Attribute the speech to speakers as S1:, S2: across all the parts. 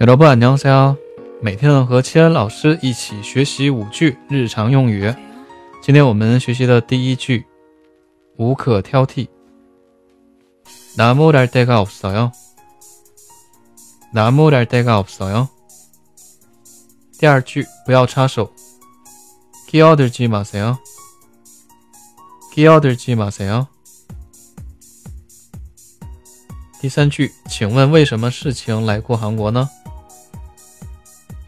S1: 여러분안녕하세요。每天和七恩老师一起学习五句日常用语。今天我们学习的第一句，无可挑剔。나무랄데가없어 요。 나무랄데가없어 요。 第二句，不要插手。끼어들지마세 요。 끼어들지마세 요。 第三句，请问为什么事情来过韩国呢？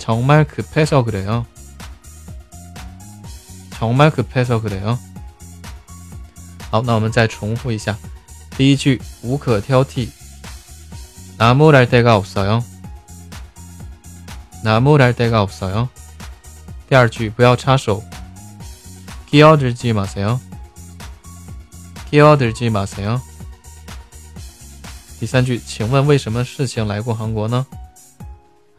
S1: 정말 급해서 그래요. 정말 급해서 그래요. 好，那我们再重复一下。第一句无可挑剔。 나무랄 데가 없어요. 나무랄 데가 없어요. 第二句不要插手。 끼어들지 마세요. 끼어들지 마세요. 第三句请问为什么事情来过韩国呢？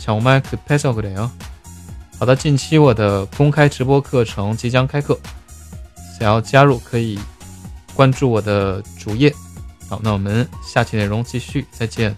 S1: 정말 급해서 그래요. 好的，近期我的公开直播课程即将开课，想要加入可以关注我的主页。好，那我们下期内容继续，再见。